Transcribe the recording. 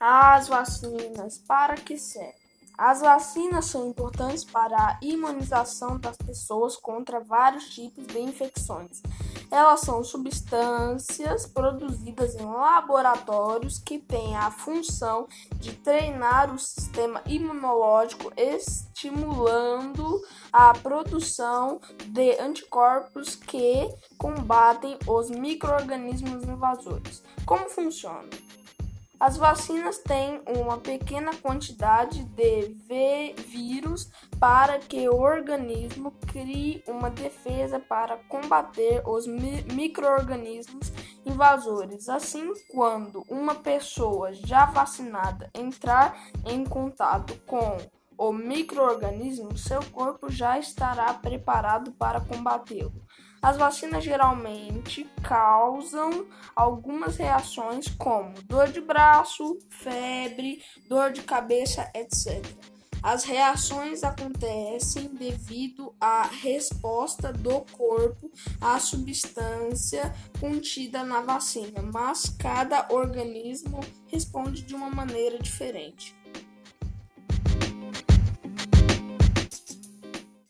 As vacinas para que servem? As vacinas são importantes para a imunização das pessoas contra vários tipos de infecções. Elas são substâncias produzidas em laboratórios que têm a função de treinar o sistema imunológico, estimulando a produção de anticorpos que combatem os microorganismos invasores. Como funciona? As vacinas têm uma pequena quantidade de vírus para que o organismo crie uma defesa para combater os microorganismos invasores. Assim, quando uma pessoa já vacinada entrar em contato com o microorganismo, seu corpo já estará preparado para combatê-lo. As vacinas geralmente causam algumas reações como dor de braço, febre, dor de cabeça, etc. As reações acontecem devido à resposta do corpo à substância contida na vacina, mas cada organismo responde de uma maneira diferente.